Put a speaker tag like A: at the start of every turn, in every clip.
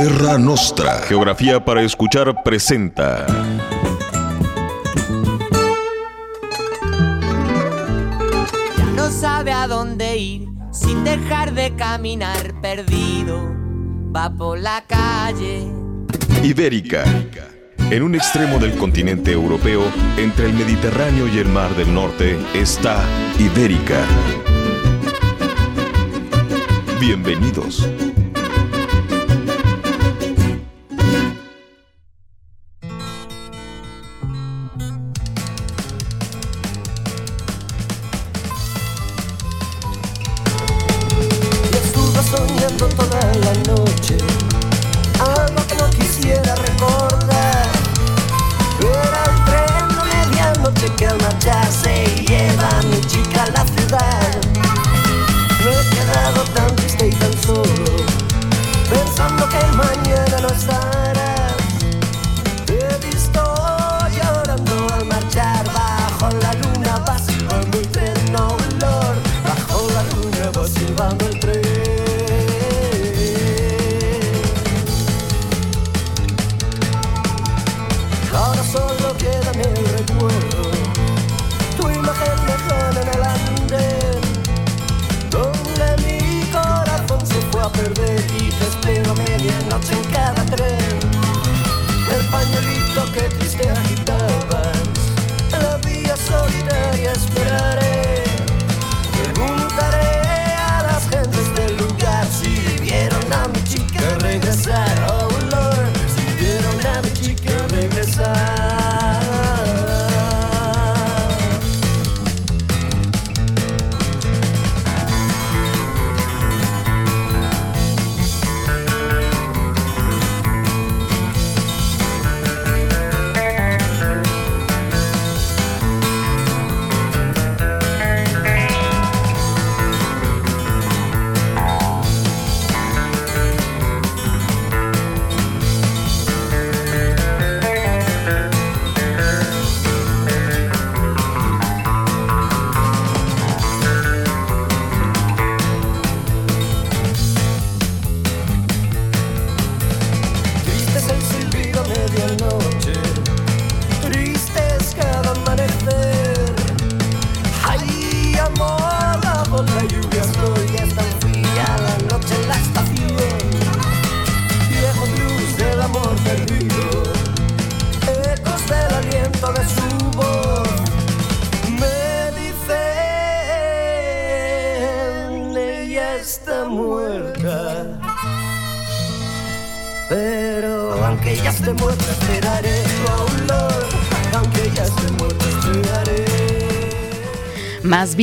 A: Terra Nostra. Geografía para escuchar presenta.
B: Ya no sabe a dónde ir sin dejar de caminar perdido. Va por la calle.
A: Ibérica. En un extremo del continente europeo, entre el Mediterráneo y el Mar del Norte, está Ibérica. Bienvenidos.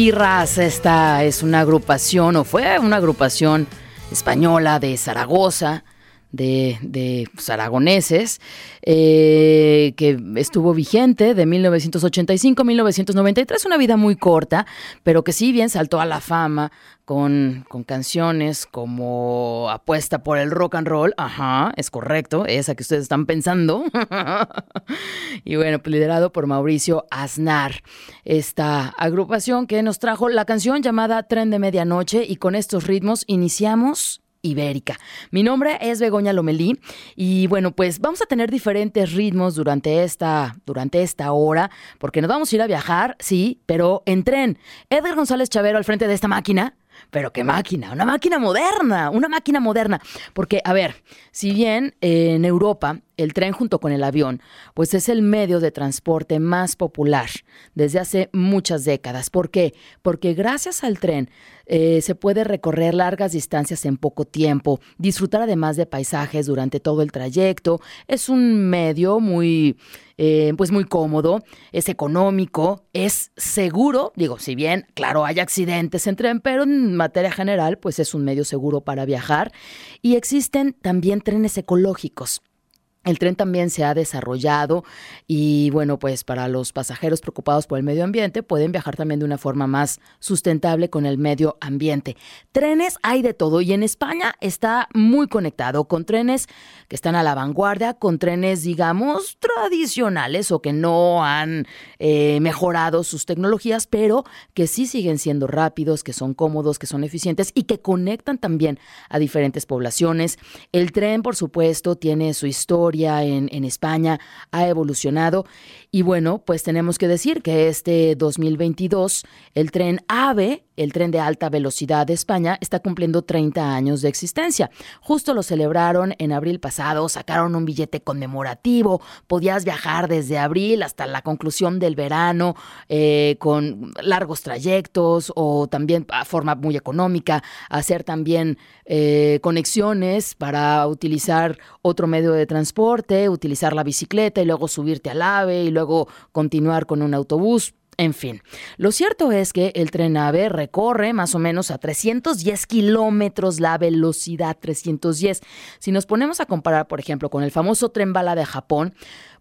C: Más Birras, esta es una agrupación, o fue una agrupación española de Zaragoza, de, de aragoneses, eh, que estuvo vigente de 1985 a 1993, una vida muy corta, pero que sí bien saltó a la fama con, con canciones como Apuesta por el Rock and Roll, ajá, es correcto, esa que ustedes están pensando, y bueno, pues, liderado por Mauricio Aznar, esta agrupación que nos trajo la canción llamada Tren de Medianoche y con estos ritmos iniciamos Ibérica. Mi nombre es Begoña Lomelí y bueno, pues vamos a tener diferentes ritmos durante esta, durante esta hora, porque nos vamos a ir a viajar, sí, pero en tren. Edgar González Chavero al frente de esta máquina. Pero qué máquina, una máquina moderna, una máquina moderna. Porque, a ver, si bien en Europa el tren junto con el avión, pues es el medio de transporte más popular desde hace muchas décadas. ¿Por qué? Porque gracias al tren eh, se puede recorrer largas distancias en poco tiempo, disfrutar además de paisajes durante todo el trayecto. Es un medio muy, eh, pues muy cómodo, es económico, es seguro. Digo, si bien, claro, hay accidentes en tren, pero en materia general, pues es un medio seguro para viajar. Y existen también trenes ecológicos. El tren también se ha desarrollado y bueno, pues para los pasajeros preocupados por el medio ambiente pueden viajar también de una forma más sustentable con el medio ambiente. Trenes hay de todo y en España está muy conectado con trenes que están a la vanguardia, con trenes digamos tradicionales o que no han eh, mejorado sus tecnologías, pero que sí siguen siendo rápidos, que son cómodos, que son eficientes y que conectan también a diferentes poblaciones. El tren, por supuesto, tiene su historia en, España ha evolucionado. Y bueno, pues tenemos que decir que este 2022 el tren AVE, el tren de alta velocidad de España, está cumpliendo 30 años de existencia. Justo lo celebraron en abril pasado, sacaron un billete conmemorativo, podías viajar desde abril hasta la conclusión del verano eh, con largos trayectos o también a forma muy económica, hacer también eh, conexiones para utilizar otro medio de transporte, utilizar la bicicleta y luego subirte al AVE y luego continuar con un autobús. En fin, lo cierto es que el tren AVE recorre más o menos a 310 kilómetros la velocidad 310. Si nos ponemos a comparar, por ejemplo, con el famoso tren bala de Japón,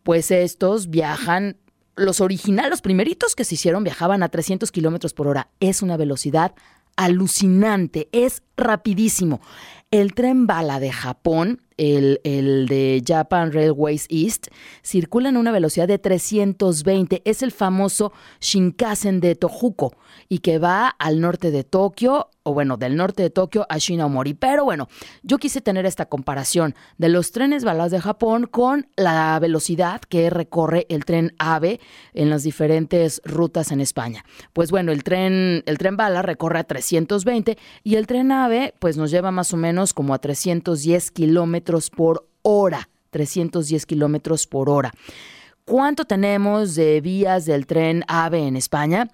C: pues estos viajan los originales, los primeritos que se hicieron viajaban a 300 kilómetros por hora. Es una velocidad alucinante, es rapidísimo. El tren bala de Japón, el, el, de Japan Railways East, circula en una velocidad de 320. Es el famoso Shinkansen de Tohoku y que va al norte de Tokio, o bueno, del norte de Tokio a Shinaomori. Pero bueno, yo quise tener esta comparación de los trenes balas de Japón con la velocidad que recorre el tren AVE en las diferentes rutas en España. Pues bueno, el tren, el tren bala recorre a 320 y el tren AVE pues nos lleva más o menos como a 310 kilómetros por hora. 310 kilómetros por hora. ¿Cuánto tenemos de vías del tren AVE en España?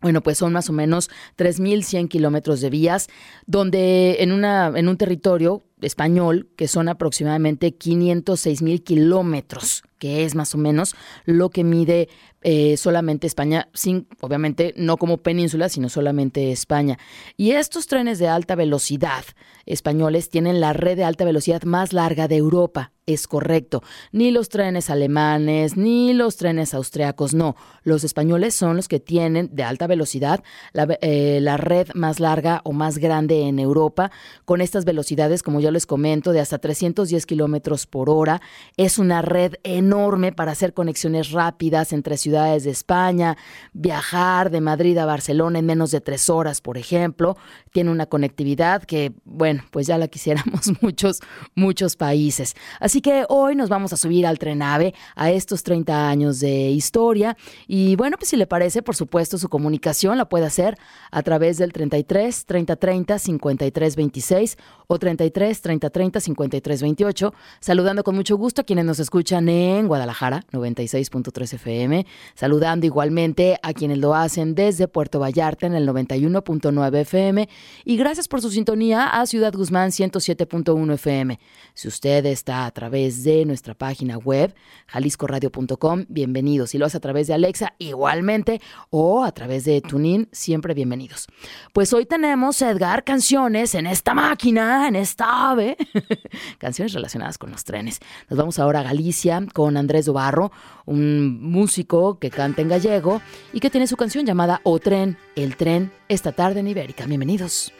C: Bueno, pues son más o menos 3.100 kilómetros de vías, donde en, una, en un territorio español que son aproximadamente 506 mil kilómetros, que es más o menos lo que mide eh, solamente España, sin, obviamente no como península, sino solamente España. Y estos trenes de alta velocidad españoles tienen la red de alta velocidad más larga de Europa. Es correcto. Ni los trenes alemanes, ni los trenes austriacos, no. Los españoles son los que tienen de alta velocidad la, eh, la red más larga o más grande en Europa, con estas velocidades, como ya les comento, de hasta 310 kilómetros por hora. Es una red enorme para hacer conexiones rápidas entre ciudades de España, viajar de Madrid a Barcelona en menos de tres horas, por ejemplo. Tiene una conectividad que, bueno, pues ya la quisiéramos muchos, muchos países. Así que hoy nos vamos a subir al Trenave a estos 30 años de historia. Y bueno, pues si le parece, por supuesto, su comunicación la puede hacer a través del 33 30 30 53 26 o 33 30 30 53 28. Saludando con mucho gusto a quienes nos escuchan en Guadalajara, 96.3 FM. Saludando igualmente a quienes lo hacen desde Puerto Vallarta en el 91.9 FM. Y gracias por su sintonía a Ciudad Guzmán 107.1 FM. Si usted está a través de nuestra página web, jaliscoradio.com, bienvenido. Si lo hace a través de Alexa, igualmente, o a través de TuneIn, siempre bienvenidos. Pues hoy tenemos, Edgar, canciones en esta máquina, en esta ave, canciones relacionadas con los trenes. Nos vamos ahora a Galicia con Andrés Dobarro, un músico que canta en gallego y que tiene su canción llamada O Tren, el tren, esta tarde en Ibérica. Bienvenidos.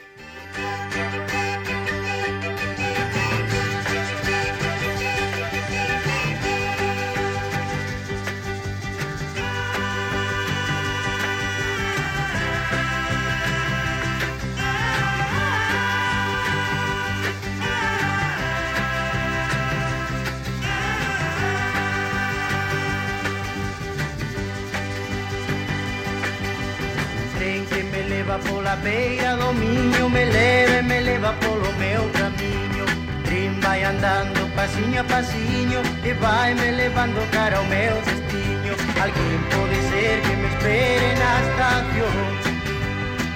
D: Beira do miño Me leva me leva polo meu camiño. Trim vai andando pasiño a pasiño E vai me levando cara ao meu destino. Alguén pode ser que me espere na estación.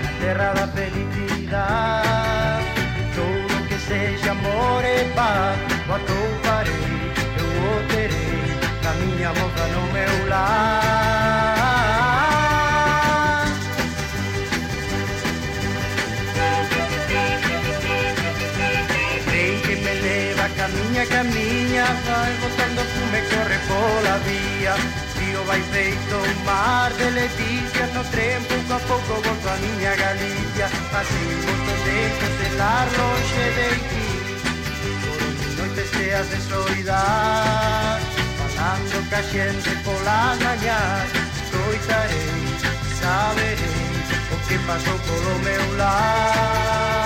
D: Na terra da felicidade Todo que sexa amor e paz O atouparei, eu o terei Na miña moza no meu lar que camiña Vai botando fume corre pola vía. Río vai feito un mar de leticias No tren pouco a pouco volto a miña Galicia. Así un montón de castelar longe de ti Por onde noites teas de soidar Falando ca xente pola mañás Escoitarei, saberei O que pasou polo meu lar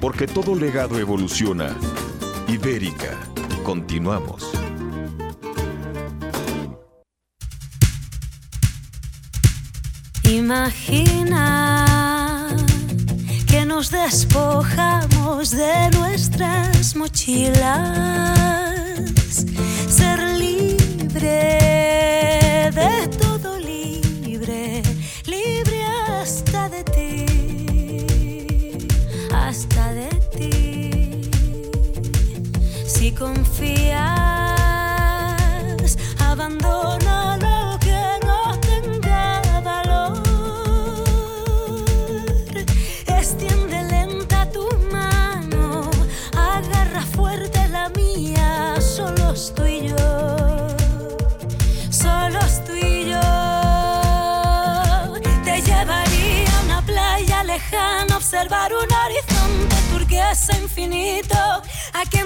A: Porque todo legado evoluciona. Ibérica. Continuamos.
E: Imagina que nos despojamos de nuestras mochilas. Confías, abandona lo que no tenga valor. Extiende lenta tu mano, agarra fuerte la mía, solo estoy yo. observar un horizonte turquesa infinito, a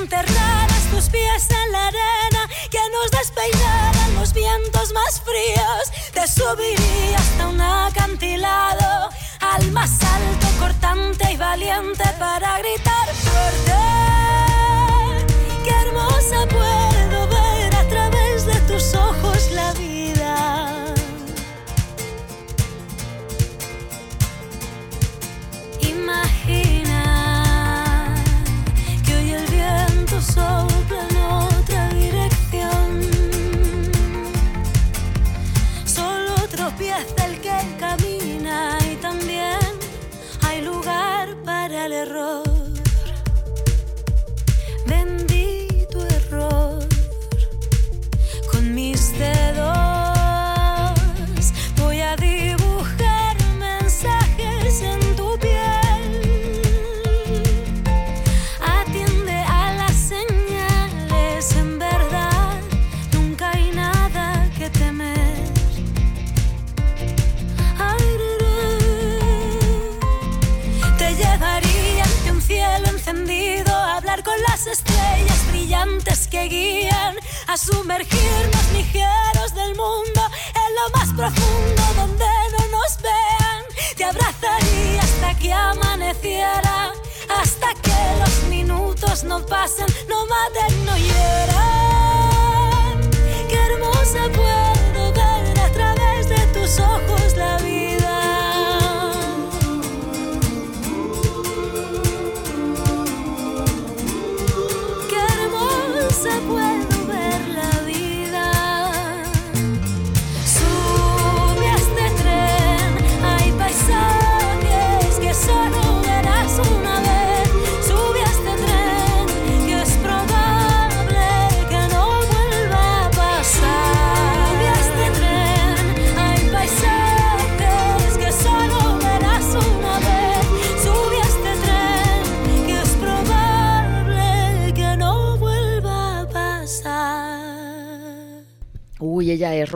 E: enterraras tus pies en la arena, que nos despeinaran los vientos más fríos, te subiría hasta un acantilado, al más alto, cortante y valiente para gritar fuerte. Qué hermosa puedo ver a través de tus ojos la vida.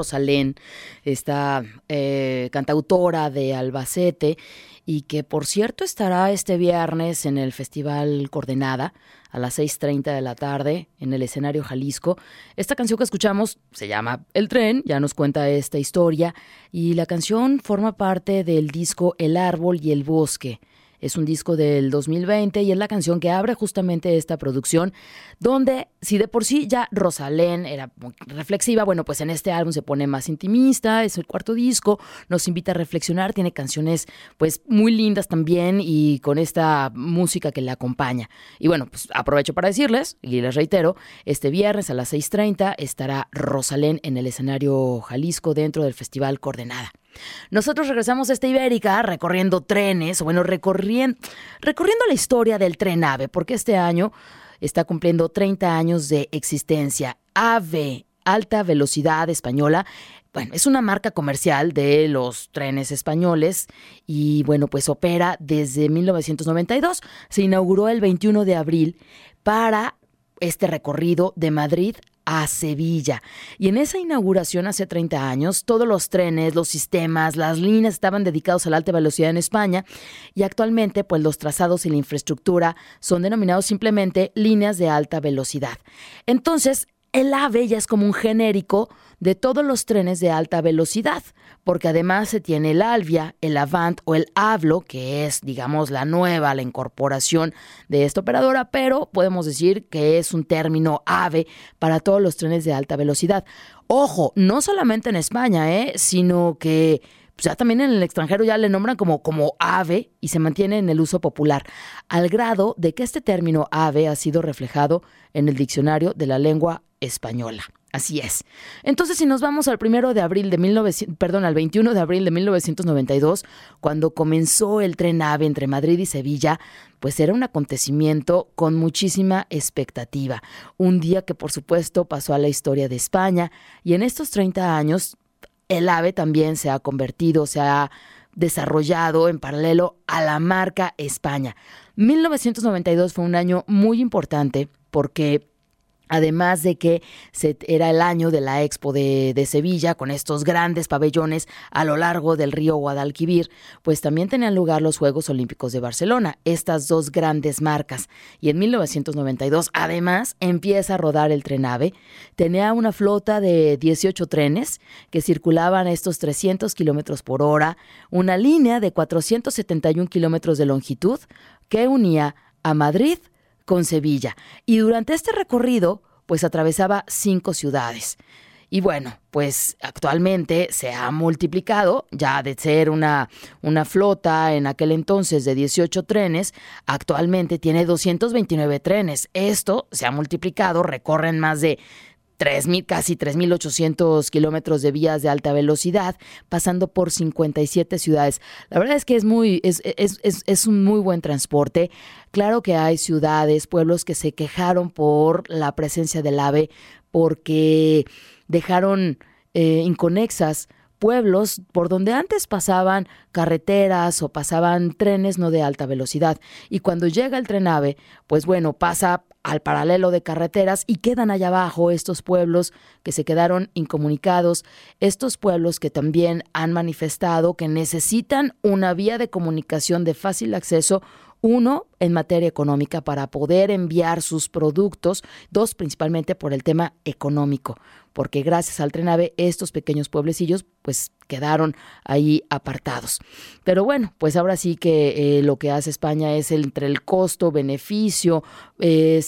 C: Rosalén, esta eh, cantautora de Albacete y que por cierto estará este viernes en el Festival Coordenada a las 6.30 de la tarde en el escenario Jalisco. Esta canción que escuchamos se llama El tren, ya nos cuenta esta historia y la canción forma parte del disco El árbol y el bosque es un disco del 2020 y es la canción que abre justamente esta producción, donde si de por sí ya Rosalén era reflexiva, bueno, pues en este álbum se pone más intimista, es el cuarto disco, nos invita a reflexionar, tiene canciones pues muy lindas también y con esta música que le acompaña. Y bueno, pues aprovecho para decirles, y les reitero, este viernes a las 6.30 estará Rosalén en el escenario Jalisco dentro del Festival Coordenada. Nosotros regresamos a esta Ibérica recorriendo trenes, o bueno, recorriendo, recorriendo la historia del tren AVE, porque este año está cumpliendo 30 años de existencia. AVE, Alta Velocidad Española. Bueno, es una marca comercial de los trenes españoles y bueno, pues opera desde 1992. Se inauguró el 21 de abril para este recorrido de Madrid a Sevilla. Y en esa inauguración hace 30 años, todos los trenes, los sistemas, las líneas estaban dedicados a la alta velocidad en España y actualmente pues los trazados y la infraestructura son denominados simplemente líneas de alta velocidad. Entonces, el AVE ya es como un genérico de todos los trenes de alta velocidad, porque además se tiene el Alvia, el Avant o el Avlo, que es, digamos, la nueva, la incorporación de esta operadora, pero podemos decir que es un término AVE para todos los trenes de alta velocidad. Ojo, no solamente en España, ¿eh? sino que ya también en el extranjero ya le nombran como, como ave y se mantiene en el uso popular, al grado de que este término ave ha sido reflejado en el diccionario de la lengua española. Así es. Entonces, si nos vamos al primero de abril de 1900, perdón, al 21 de abril de 1992, cuando comenzó el tren AVE entre Madrid y Sevilla, pues era un acontecimiento con muchísima expectativa. Un día que, por supuesto, pasó a la historia de España y en estos 30 años, el AVE también se ha convertido, se ha desarrollado en paralelo a la marca España. 1992 fue un año muy importante porque Además de que era el año de la Expo de, de, Sevilla, con estos grandes pabellones a lo largo del río Guadalquivir, pues también tenían lugar los Juegos Olímpicos de Barcelona, estas dos grandes marcas. Y en 1992, además, empieza a rodar el Trenave. Tenía una flota de 18 trenes que circulaban a estos 300 kilómetros por hora, una línea de 471 kilómetros de longitud que unía a Madrid, con Sevilla. Y durante este recorrido, pues atravesaba cinco ciudades. Y bueno, pues actualmente se ha multiplicado, ya de ser una, una flota en aquel entonces de 18 trenes, actualmente tiene 229 trenes. Esto se ha multiplicado, recorren más de 3.000, casi 3.800 kilómetros de vías de alta velocidad, pasando por 57 ciudades. La verdad es que es, muy, es, es, es, es, un muy buen transporte. Claro que hay ciudades, pueblos que se quejaron por la presencia del AVE, porque dejaron eh, inconexas pueblos por donde antes pasaban carreteras o pasaban trenes no de alta velocidad. Y cuando llega el tren AVE, pues bueno, pasa al paralelo de carreteras y quedan allá abajo estos pueblos que se quedaron incomunicados, estos pueblos que también han manifestado que necesitan una vía de comunicación de fácil acceso uno, en materia económica para poder enviar sus productos. Dos, principalmente por el tema económico, porque gracias al Trenave estos pequeños pueblecillos pues quedaron ahí apartados. Pero bueno, pues ahora sí que eh, lo que hace España es entre el costo-beneficio, eh,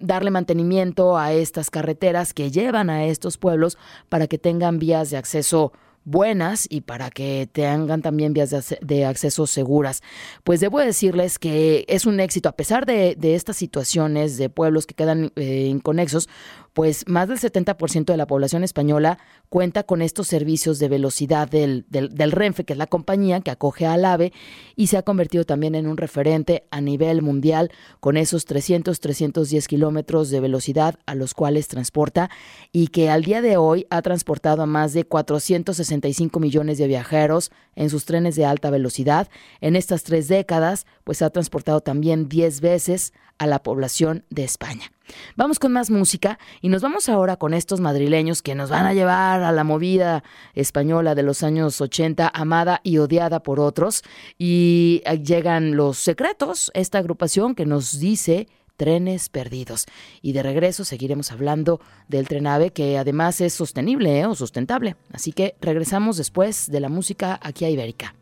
C: darle mantenimiento a estas carreteras que llevan a estos pueblos para que tengan vías de acceso buenas y para que tengan también vías de, acceso seguras. Pues debo decirles que es un éxito, a pesar de, estas situaciones de pueblos que quedan eh, inconexos, pues más del 70% de la población española cuenta con estos servicios de velocidad del, del, Renfe, que es la compañía que acoge al AVE y se ha convertido también en un referente a nivel mundial con esos 300, 310 kilómetros de velocidad a los cuales transporta y que al día de hoy ha transportado a más de 465 millones de viajeros en sus trenes de alta velocidad. En estas tres décadas, pues ha transportado también 10 veces a la población de España. Vamos con más música y nos vamos ahora con estos madrileños que nos van a llevar a la movida española de los años 80, amada y odiada por otros. Y llegan Los Secretos, esta agrupación que nos dice trenes perdidos. Y de regreso seguiremos hablando del trenave que además es sostenible ¿eh? o sustentable. Así que regresamos después de la música aquí a Ibérica.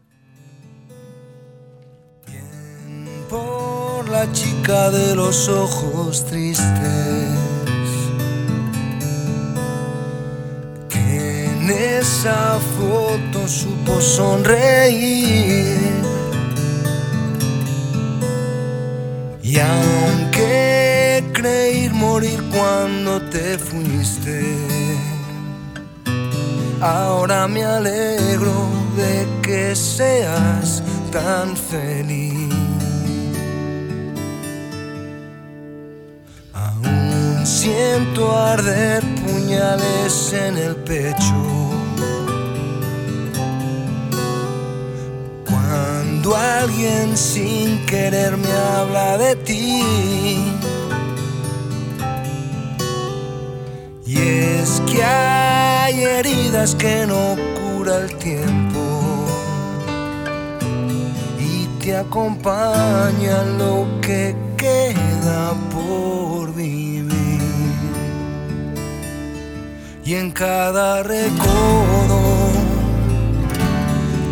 F: por la chica de los ojos tristes. Que en esa foto supo sonreír. Y aunque creí morir cuando te fuiste, ahora me alegro de que seas tan feliz. Siento arder puñales en el pecho. Cuando alguien sin querer me habla de ti. Y es que hay heridas que no cura el tiempo. Y te acompaña lo que queda por vivir y en cada recodo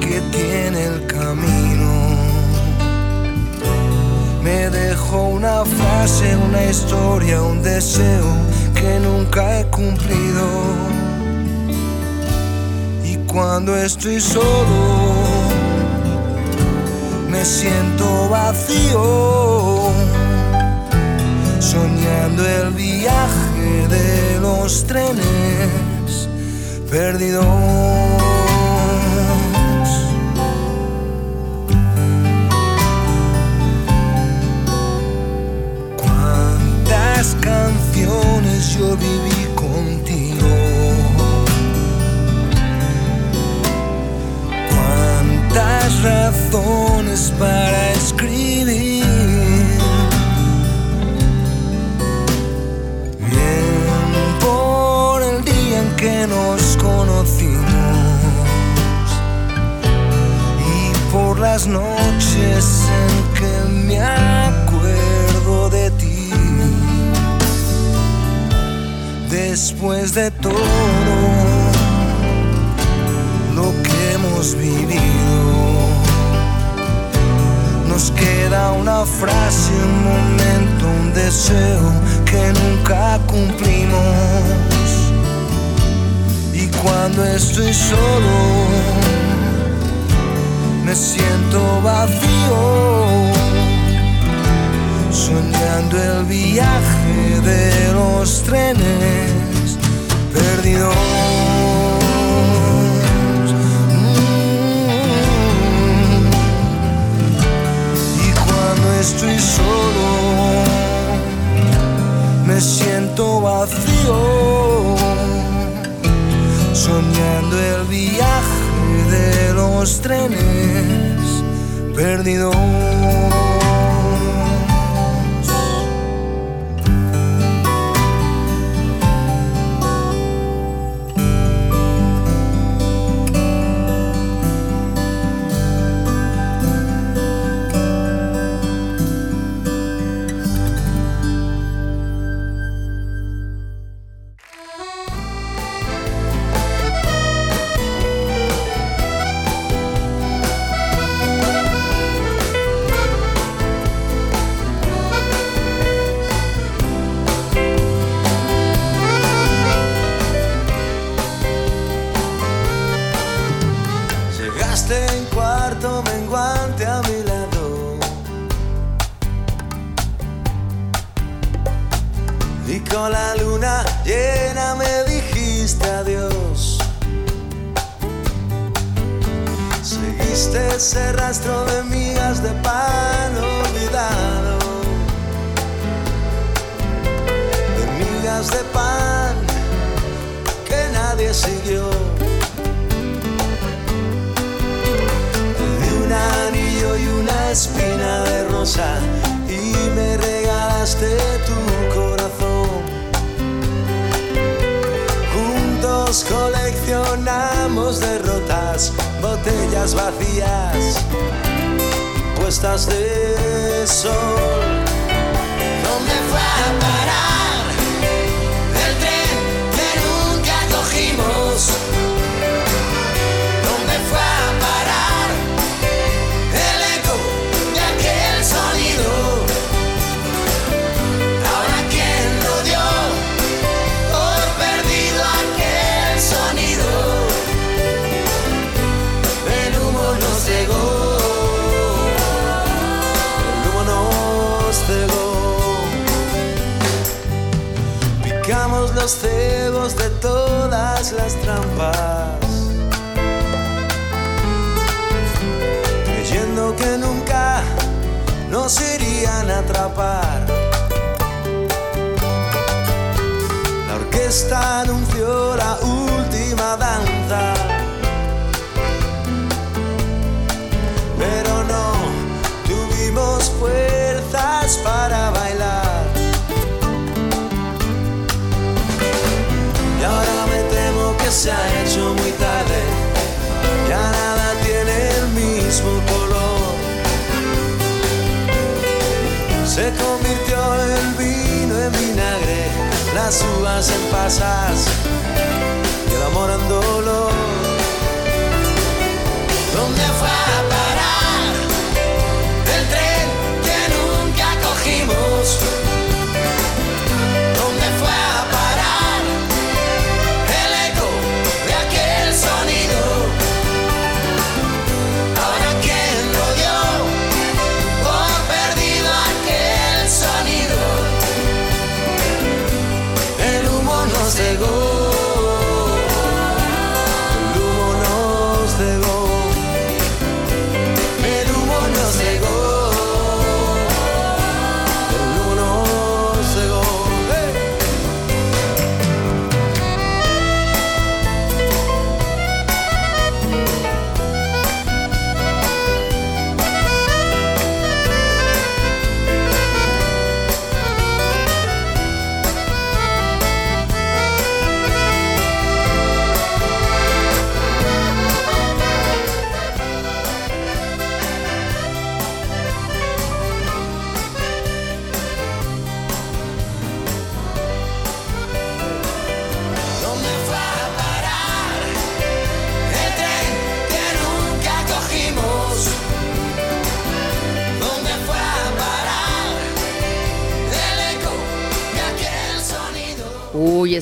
F: que tiene el camino me dejó una frase, una historia, un deseo que nunca he cumplido. Y cuando estoy solo, me siento vacío, soñando el viaje de los trenes perdidos. Cuántas canciones yo viví contigo. Cuántas razones para escribir. Que nos conocimos y por las noches en que me acuerdo de ti. Después de todo lo que hemos vivido, nos queda una frase, un momento, un deseo que nunca cumplimos cuando estoy solo me siento vacío, soñando el viaje de los trenes perdidos. Mm. Y cuando estoy solo me siento vacío soñando el viaje de los trenes perdidos.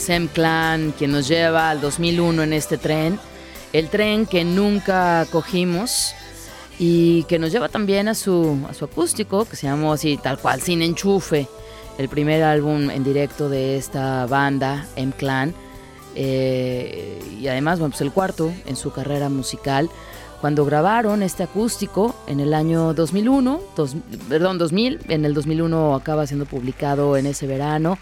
C: Uy, es M-Clan quien nos lleva al 2001 en este tren. El tren que nunca cogimos y que nos lleva también a su, a su acústico, que se llamó así tal cual, Sin Enchufe, el primer álbum en directo de esta banda, M-Clan. eh, y además, bueno, pues el cuarto en su carrera musical. Cuando grabaron este acústico en el año 2001, dos- perdón, 2000, en el 2001 acaba siendo publicado en ese verano.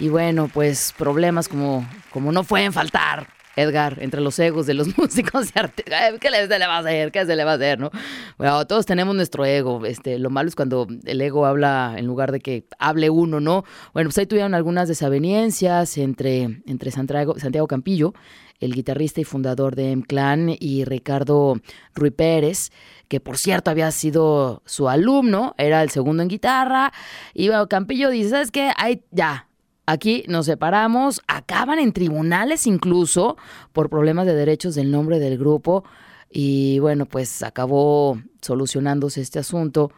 C: Y bueno, pues problemas como, como no pueden faltar, Edgar, entre los egos de los músicos y artistas. ¿Qué se le va a hacer? ¿Qué se le va a hacer, no? Bueno, todos tenemos nuestro ego. Este, lo malo es cuando el ego habla en lugar de que hable uno, ¿no? Bueno, pues ahí tuvieron algunas desavenencias entre, entre Santiago, Santiago Campillo, el guitarrista y fundador de M-Clan, y Ricardo Rui Pérez, que por cierto había sido su alumno, era el segundo en guitarra. Y bueno, Campillo dice, ¿sabes qué? Ahí ya, Aquí nos separamos, acaban en tribunales incluso por problemas de derechos del nombre del grupo y bueno, pues acabó solucionándose este asunto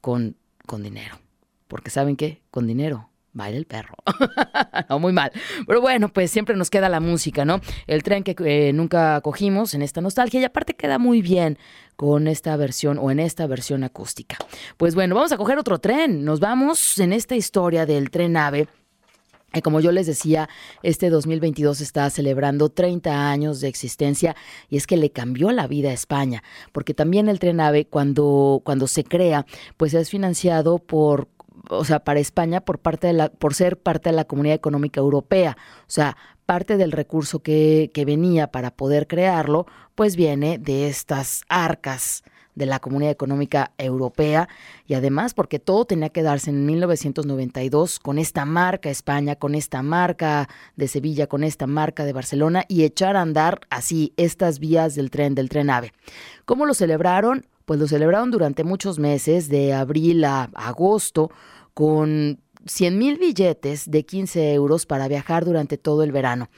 C: con, con dinero. Porque ¿saben qué? Con dinero baila el perro. no, muy mal. Pero bueno, pues siempre nos queda la música, ¿no? El tren que eh, nunca cogimos en esta nostalgia y aparte queda muy bien con esta versión o en esta versión acústica. Pues bueno, vamos a coger otro tren. Nos vamos en esta historia del tren AVE. Y como yo les decía, este 2022 está celebrando 30 años de existencia y es que le cambió la vida a España, porque también el Tren AVE cuando, cuando se crea, pues es financiado por o sea, para España por parte de la, por ser parte de la Comunidad Económica Europea. O sea, parte del recurso que, que venía para poder crearlo, pues viene de estas arcas de la Comunidad Económica Europea y además porque todo tenía que darse en 1992 con esta marca España, con esta marca de Sevilla, con esta marca de Barcelona y echar a andar así estas vías del tren, del tren AVE. ¿Cómo lo celebraron? Pues lo celebraron durante muchos meses, de abril a agosto, con 100 mil billetes de 15 euros para viajar durante todo el verano.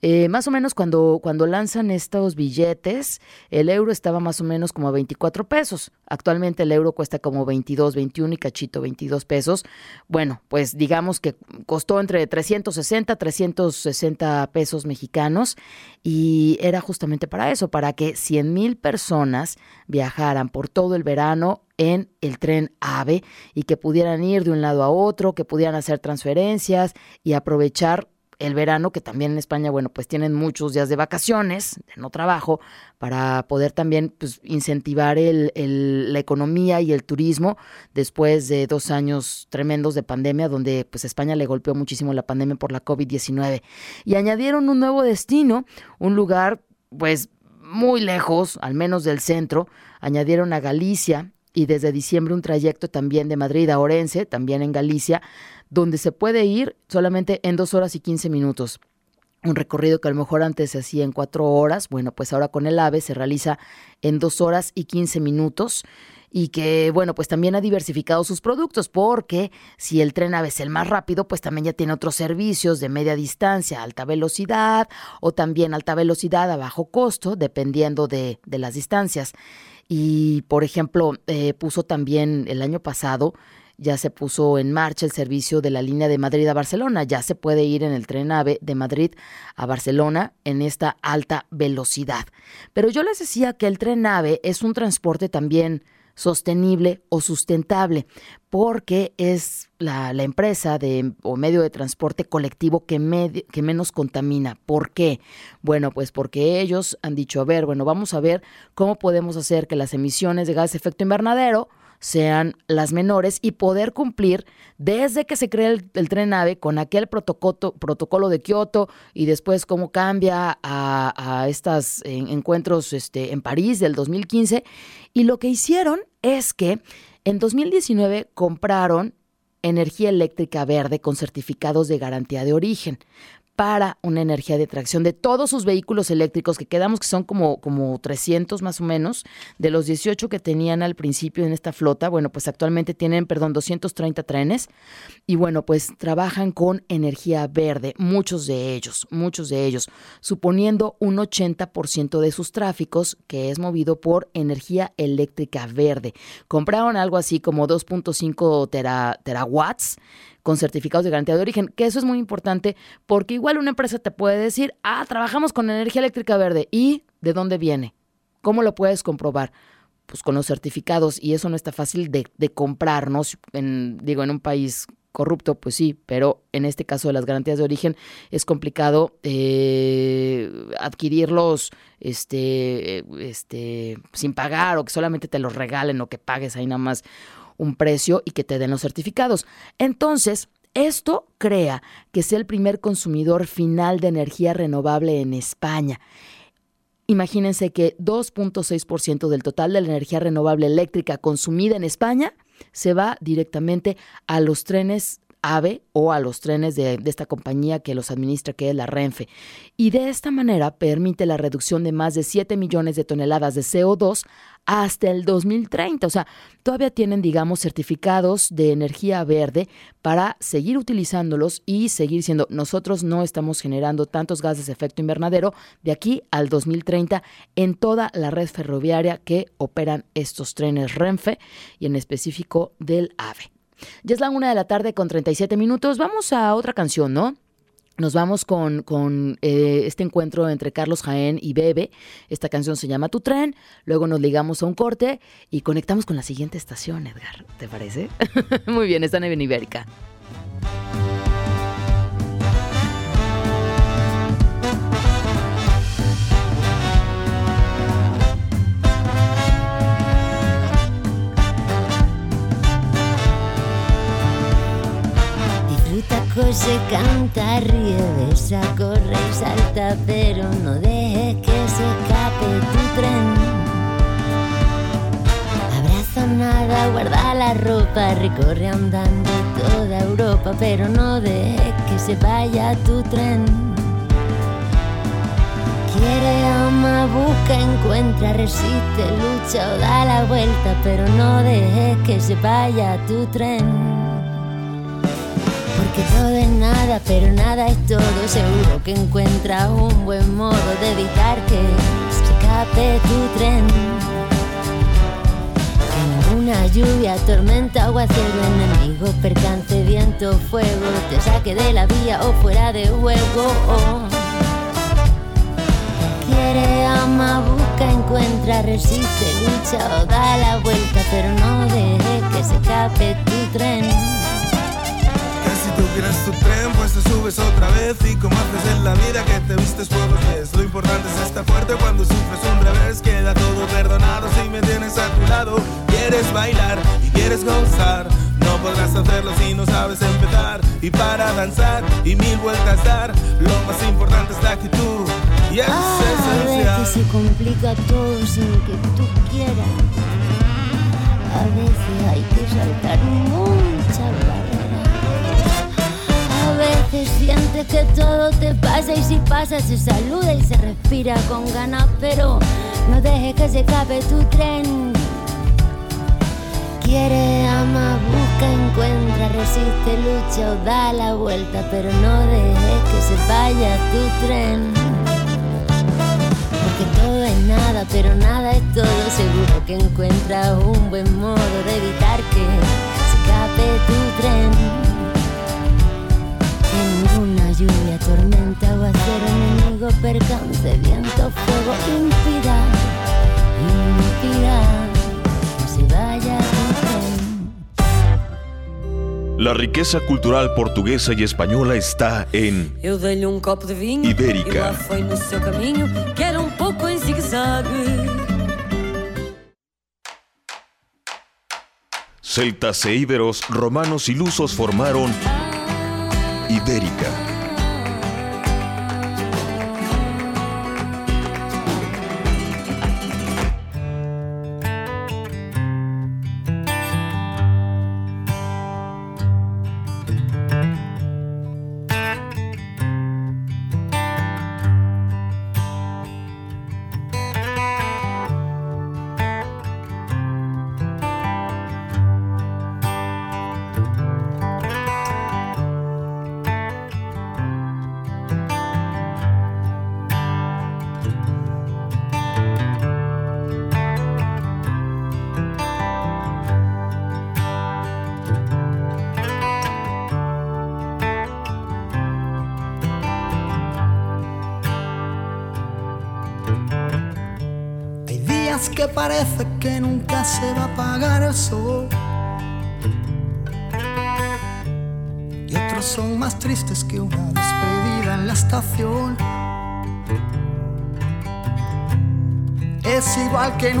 C: Eh, más o menos cuando, cuando lanzan estos billetes, el euro estaba más o menos como a 24 pesos. Actualmente el euro cuesta como 22, 21 y cachito 22 pesos. Bueno, pues digamos que costó entre 360, 360 pesos mexicanos y era justamente para eso, para que 100 mil personas viajaran por todo el verano en el tren AVE y que pudieran ir de un lado a otro, que pudieran hacer transferencias y aprovechar el verano, que también en España, bueno, pues tienen muchos días de vacaciones, de no trabajo, para poder también pues, incentivar el, la economía y el turismo después de dos años tremendos de pandemia, donde pues España le golpeó muchísimo la pandemia por la COVID-19. Y añadieron un nuevo destino, un lugar pues muy lejos, al menos del centro, añadieron a Galicia y desde diciembre un trayecto también de Madrid a Orense, también en Galicia, donde se puede ir solamente en dos horas y quince minutos. Un recorrido que a lo mejor antes se hacía en cuatro horas, bueno, pues ahora con el AVE se realiza en dos horas y quince minutos y que, bueno, pues también ha diversificado sus productos, porque si el tren AVE es el más rápido, pues también ya tiene otros servicios de media distancia, alta velocidad o también alta velocidad a bajo costo, dependiendo de, de las distancias. Y, por ejemplo, eh, puso también el año pasado ya se puso en marcha el servicio de la línea de Madrid a Barcelona. Ya se puede ir en el tren AVE de Madrid a Barcelona en esta alta velocidad. Pero yo les decía que el tren AVE es un transporte también sostenible o sustentable, porque es la, empresa de, o medio de transporte colectivo que, que menos contamina. ¿Por qué? Bueno, pues porque ellos han dicho, a ver, bueno, vamos a ver cómo podemos hacer que las emisiones de gas de efecto invernadero sean las menores y poder cumplir desde que se crea el, tren AVE con aquel protocolo, protocolo de Kioto y después cómo cambia a, estos encuentros este, en París del 2015. Y lo que hicieron es que en 2019 compraron energía eléctrica verde con certificados de garantía de origen para una energía de tracción de todos sus vehículos eléctricos, que quedamos que son como, como 300 más o menos, de los 18 que tenían al principio en esta flota, bueno, pues actualmente tienen, perdón, 230 trenes y bueno, pues trabajan con energía verde, muchos de ellos, muchos de ellos, suponiendo un 80% de sus tráficos que es movido por energía eléctrica verde. Compraron algo así como 2.5 terawatts con certificados de garantía de origen, que eso es muy importante porque igual una empresa te puede decir, ah, trabajamos con energía eléctrica verde. ¿Y de dónde viene? ¿Cómo lo puedes comprobar? Pues con los certificados y eso no está fácil de, comprar, ¿no? En, digo, en un país corrupto, pues sí, pero en este caso de las garantías de origen es complicado eh, adquirirlos este, este, sin pagar o que solamente te los regalen o que pagues ahí nada más un precio y que te den los certificados. Entonces, esto crea que sea el primer consumidor final de energía renovable en España. Imagínense que 2.6% del total de la energía renovable eléctrica consumida en España se va directamente a los trenes AVE o a los trenes de, esta compañía que los administra, que es la Renfe. Y de esta manera permite la reducción de más de 7 millones de toneladas de CO2 hasta el 2030. O sea, todavía tienen, digamos, certificados de energía verde para seguir utilizándolos y seguir siendo, nosotros no estamos generando tantos gases de efecto invernadero de aquí al 2030 en toda la red ferroviaria que operan estos trenes Renfe y en específico del AVE. Ya es la una de la tarde con 37 minutos. Vamos a otra canción, ¿no? Nos vamos con, con eh, este encuentro entre Carlos Jaén y Bebe. Esta canción se llama Tu tren. Luego nos ligamos a un corte y conectamos con la siguiente estación, Edgar. ¿Te parece? Muy bien, está en Ibérica.
G: Se canta, ríe, besa, corre y salta, pero no dejes que se escape tu tren. guarda la ropa, recorre andando toda Europa, pero no dejes que se vaya tu tren. Quiere, ama, busca, encuentra, resiste, lucha o da la vuelta, pero no dejes que se vaya tu tren. Porque todo es nada, pero nada es todo. Seguro que encuentra un buen modo de evitar que se escape tu tren. Que ninguna lluvia, tormenta, aguacero, enemigo, percance, viento, fuego, te saque de la vía o fuera de juego. Quiere, ama, busca, encuentra, resiste, lucha o da la vuelta, pero no dejes que se escape tu tren.
H: Tú quieres tu tren, pues te subes otra vez. Y como haces en la vida que te vistes por los pies Lo importante es estar fuerte cuando sufres un revés. Queda todo perdonado si me tienes a tu lado. Quieres bailar y quieres gozar. No podrás hacerlo si no sabes empezar. Y para danzar y mil vueltas dar Lo más importante es la actitud. Y es
G: A
H: esencial.
G: veces se complica todo sin que tú quieras. A veces hay que saltar muchas barreras. Veces sientes que todo te pasa y si pasa se saluda y se respira con ganas, pero no dejes que se escape tu tren. Quiere, ama, busca, encuentra, resiste, lucha o da la vuelta, pero no dejes que se vaya tu tren. Porque todo es nada, pero nada es todo. Seguro que encuentras un buen modo de evitar que se escape tu tren. Que ninguna lluvia, tormenta, aguacero, enemigo, percance, viento, fuego impida, impida que se vaya tu tren.
I: La riqueza cultural portuguesa y española está en
E: Eu dei-lhe um copo de vinho
I: Ibérica.
E: E lá foi no seu caminho Que era um pouco em zigue-zague
I: celtas e íberos, romanos y lusos formaron Ibérica.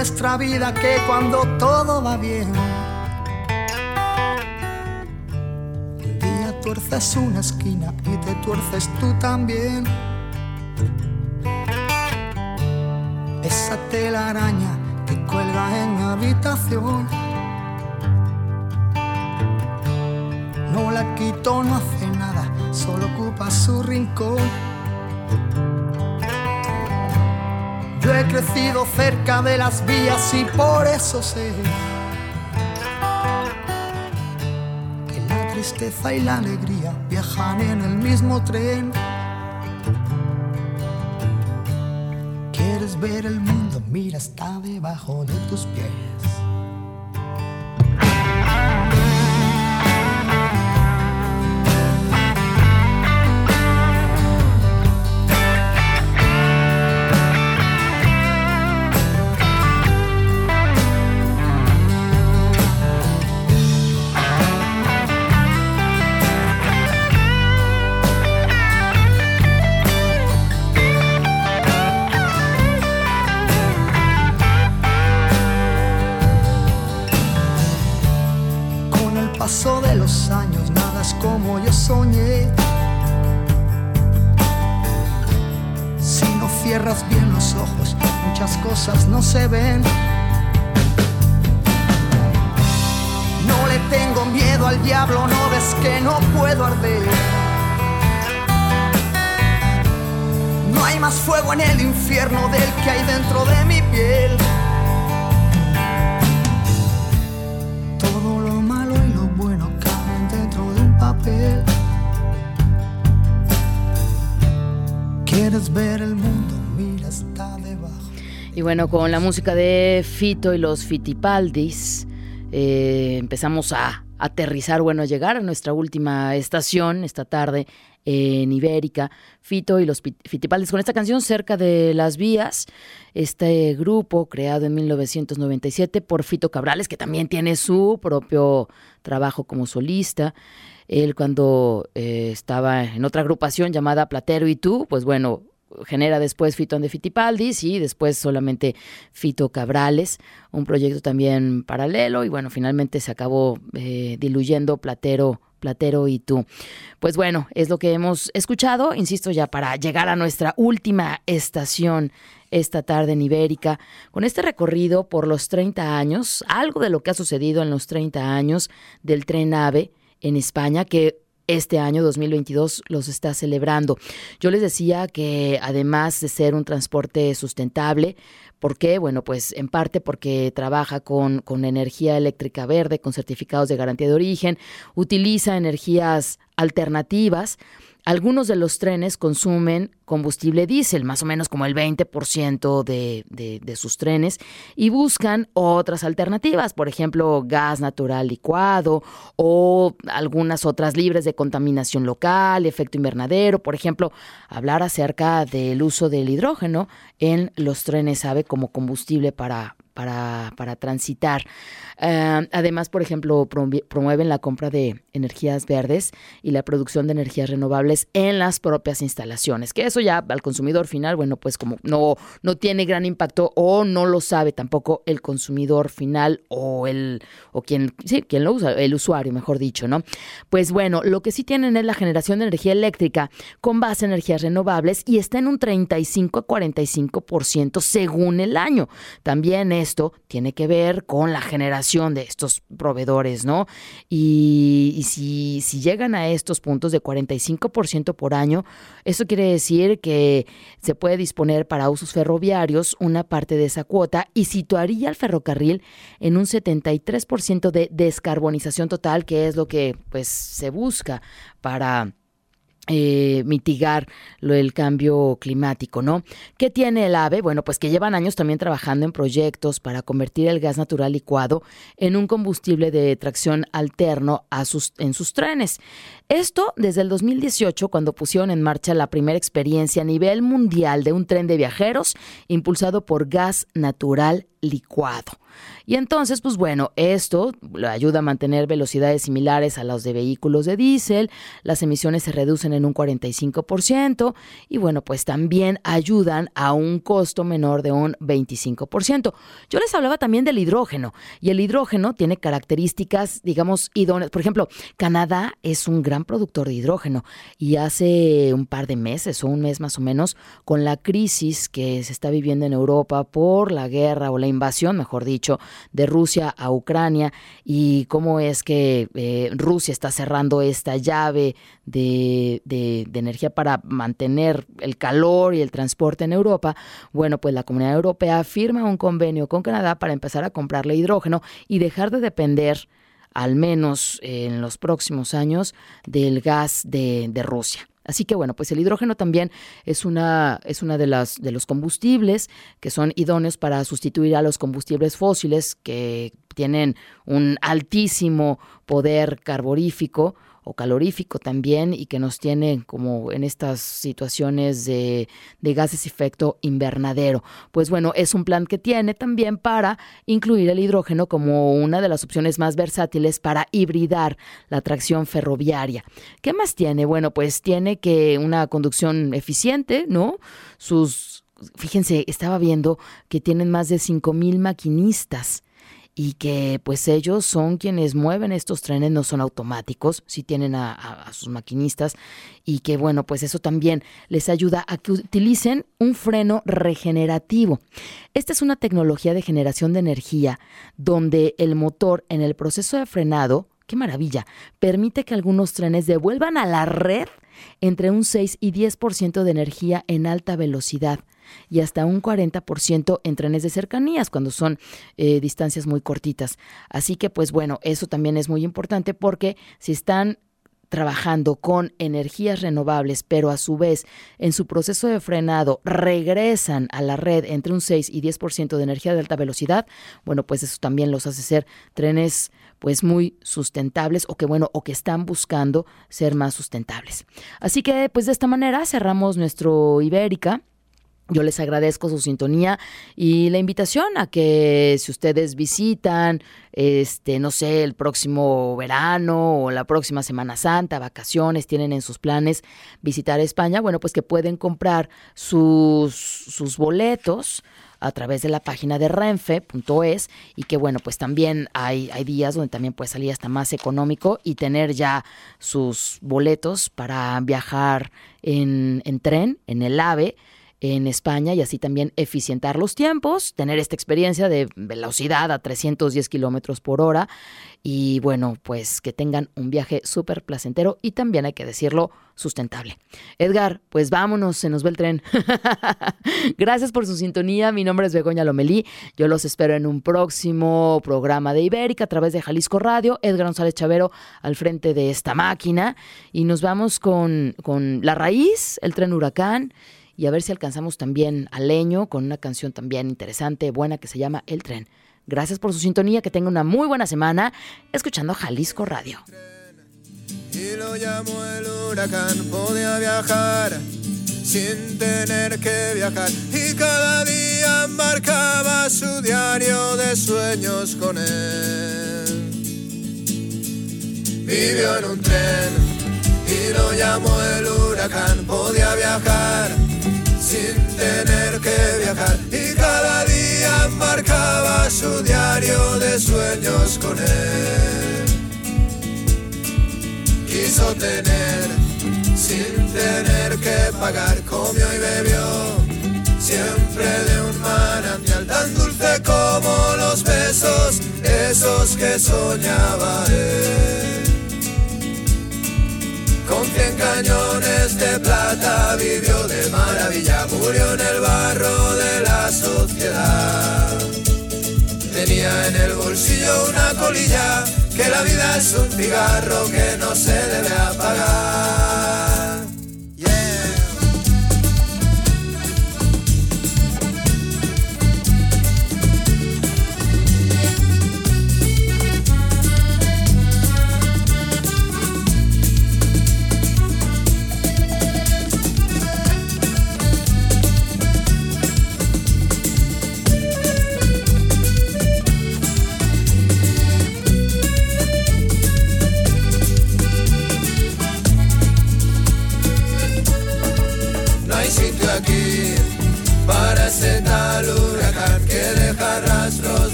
J: Nuestra vida que cuando todo va bien. Un día tuerces una esquina y te tuerces tú también. esa telaraña que cuelga en habitación. No la quito, no hace nada, solo ocupa su rincón. Yo he crecido cerca de las vías y por eso sé que la tristeza y la alegría viajan en el mismo tren. ¿Quieres ver el mundo? Mira, está debajo de tus pies. Con
C: la música de Fito y los Fitipaldis, eh, empezamos a aterrizar, bueno, llegar a nuestra última estación esta tarde en Ibérica, Fito y los Fitipaldis, con esta canción cerca de las vías, este grupo creado en 1997 por Fito Cabrales, que también tiene su propio trabajo como solista. Él cuando eh, estaba en otra agrupación llamada Platero y tú, pues bueno, genera después Fito de Fitipaldis y después solamente Fito Cabrales, un proyecto también paralelo y bueno, finalmente se acabó eh, diluyendo Platero Platero y tú. Pues bueno, es lo que hemos escuchado, insisto ya para llegar a nuestra última estación esta tarde en Ibérica, con este recorrido por los 30 años, algo de lo que ha sucedido en los 30 años del tren AVE en España, que este año 2022 los está celebrando. Yo les decía que además de ser un transporte sustentable, ¿por qué? Bueno, pues en parte porque trabaja con, con energía eléctrica verde, con certificados de garantía de origen, utiliza energías alternativas algunos de los trenes consumen combustible diésel, más o menos como el 20% de, de, sus trenes, y buscan otras alternativas, por ejemplo, gas natural licuado o algunas otras libres de contaminación local, efecto invernadero, por ejemplo, hablar acerca del uso del hidrógeno en los trenes AVE como combustible para, para, para transitar. Eh, además, por ejemplo, promueven la compra de energías verdes y la producción de energías renovables en las propias instalaciones, que eso ya al consumidor final, bueno, pues como no, no tiene gran impacto o no lo sabe tampoco el consumidor final o el o quien, sí, quien lo usa, el usuario, mejor dicho, ¿no? Pues bueno, lo que sí tienen es la generación de energía eléctrica con base en energías renovables y está en un 35 a 45% según el año. También esto tiene que ver con la generación de estos proveedores, ¿no? Y, si, llegan a estos puntos de 45% por año, eso quiere decir que se puede disponer para usos ferroviarios una parte de esa cuota y situaría al ferrocarril en un 73% de descarbonización total, que es lo que pues se busca para eh, mitigar lo, el cambio climático, ¿no? ¿Qué tiene el AVE? Bueno, pues que llevan años también trabajando en proyectos para convertir el gas natural licuado en un combustible de tracción alterno a en sus trenes. Esto desde el 2018, cuando pusieron en marcha la primera experiencia a nivel mundial de un tren de viajeros impulsado por gas natural licuado. Y entonces, pues bueno, esto ayuda a mantener velocidades similares a las de vehículos de diésel, las emisiones se reducen en un 45% y bueno, pues también ayudan a un costo menor de un 25%. Yo les hablaba también del hidrógeno y el hidrógeno tiene características, digamos, idóneas. Por ejemplo, Canadá es un gran productor de hidrógeno y hace un par de meses o un mes más o menos, con la crisis que se está viviendo en Europa por la guerra o la invasión, mejor dicho, de Rusia a Ucrania y cómo es que eh, Rusia está cerrando esta llave de, de, energía para mantener el calor y el transporte en Europa, bueno, pues la Comunidad Europea firma un convenio con Canadá para empezar a comprarle hidrógeno y dejar de depender al menos en los próximos años del gas de, de Rusia. Así que bueno, pues el hidrógeno también es una, es una de las de los combustibles que son idóneos para sustituir a los combustibles fósiles que tienen un altísimo poder carborífico o calorífico también y que nos tiene como en estas situaciones de, de gases efecto invernadero. Pues bueno, es un plan que tiene también para incluir el hidrógeno como una de las opciones más versátiles para hibridar la tracción ferroviaria. ¿Qué más tiene? Bueno, pues tiene que una conducción eficiente, ¿no? Sus, fíjense, estaba viendo que tienen más de 5.000 maquinistas y que pues ellos son quienes mueven estos trenes, no son automáticos, si tienen a, sus maquinistas y que bueno, pues eso también les ayuda a que utilicen un freno regenerativo. Esta es una tecnología de generación de energía donde el motor en el proceso de frenado, qué maravilla, permite que algunos trenes devuelvan a la red entre un 6 y 10% de energía en alta velocidad y hasta un 40% en trenes de cercanías cuando son eh, distancias muy cortitas. Así que pues bueno, eso también es muy importante porque si están trabajando con energías renovables, pero a su vez en su proceso de frenado regresan a la red entre un 6 y 10% de energía de alta velocidad, bueno, pues eso también los hace ser trenes pues muy sustentables o que bueno, o que están buscando ser más sustentables. Así que pues de esta manera cerramos nuestro Ibérica yo les agradezco su sintonía y la invitación a que si ustedes visitan, este, no sé, el próximo verano o la próxima Semana Santa, vacaciones, tienen en sus planes visitar España, bueno, pues que pueden comprar sus, sus boletos a través de la página de renfe.es y que bueno, pues también hay, hay días donde también puede salir hasta más económico y tener ya sus boletos para viajar en, en tren, en el AVE en España y así también eficientar los tiempos, tener esta experiencia de velocidad a 310 kilómetros por hora y bueno, pues que tengan un viaje súper placentero y también hay que decirlo sustentable. Edgar, pues vámonos, se nos ve el tren. Gracias por su sintonía, mi nombre es Begoña Lomelí, yo los espero en un próximo programa de Ibérica a través de Jalisco Radio, Edgar González Chavero al frente de esta máquina. Y nos vamos con, con La Raíz, el tren huracán y a ver si alcanzamos también a Leño con una canción también interesante, buena, que se llama El Tren. Gracias por su sintonía, que tenga una muy buena semana escuchando Jalisco Radio.
F: Y lo llamo el huracán, podía viajar sin tener que viajar y cada día marcaba su diario de sueños con él. Vivió en un tren y lo llamó el huracán, podía viajar sin tener que viajar y cada día marcaba su diario de sueños con él. Quiso tener sin tener que pagar, comió y bebió siempre de un manantial tan dulce como los besos, esos que soñaba él. Con cien cañones de plata vivió de maravilla, murió en el barro de la sociedad. Tenía en el bolsillo una colilla, que la vida es un cigarro que no se debe apagar.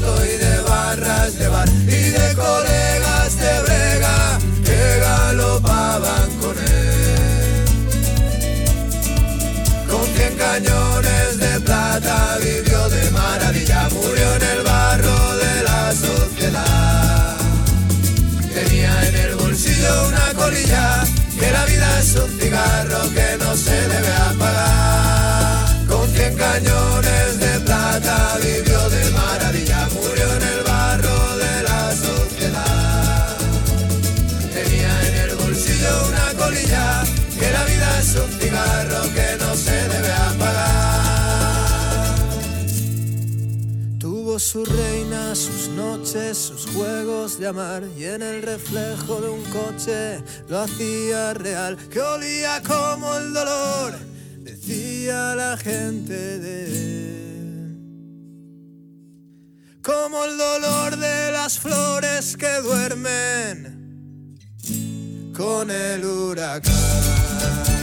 F: Y de barras de bar y de colegas de brega que galopaban con él. Con cien cañones de plata vivió de maravilla, murió en el barro de la sociedad. Tenía en el bolsillo una colilla, que la vida es un cigarro que su reina, sus noches, sus juegos de amar y en el reflejo de un coche lo hacía real, que olía como el dolor, decía la gente de. Como el dolor de las flores que duermen con el huracán.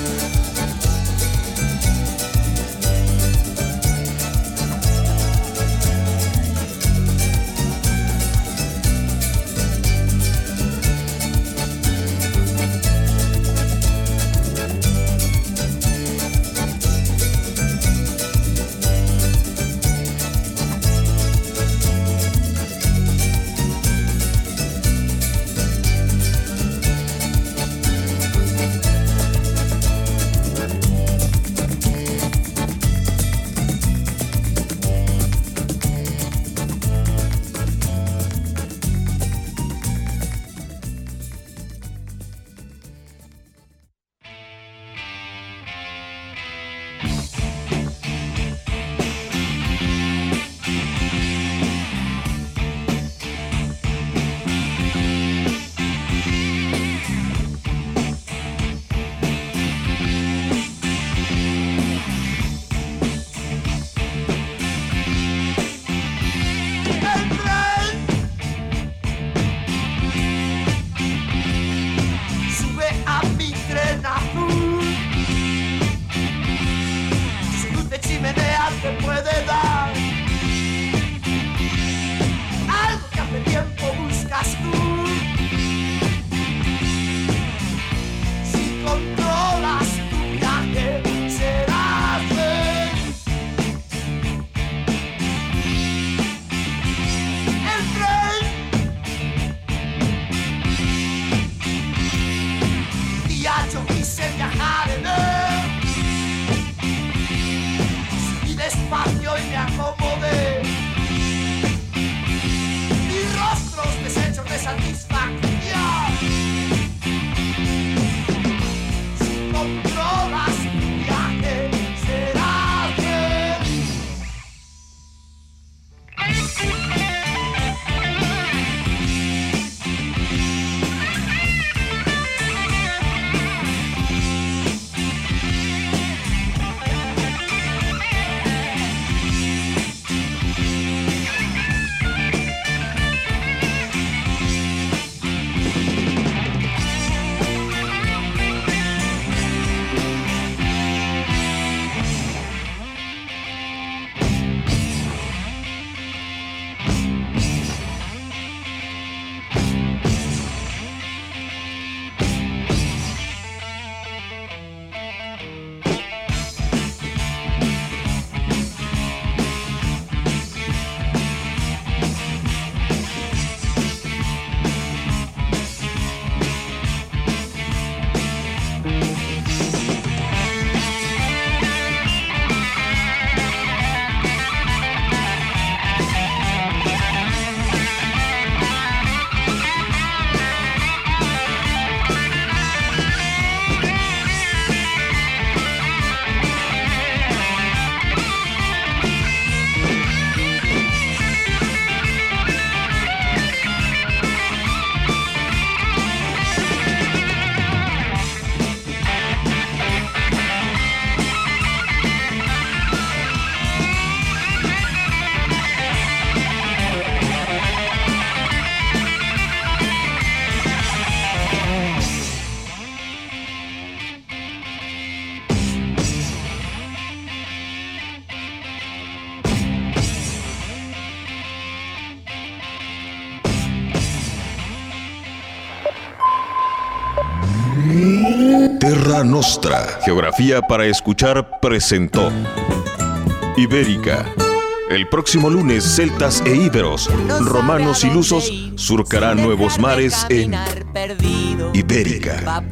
I: Nostra, Geografía para Escuchar, presentó Ibérica. El próximo lunes, celtas e íberos, romanos y lusos surcarán nuevos mares en. Ibérica.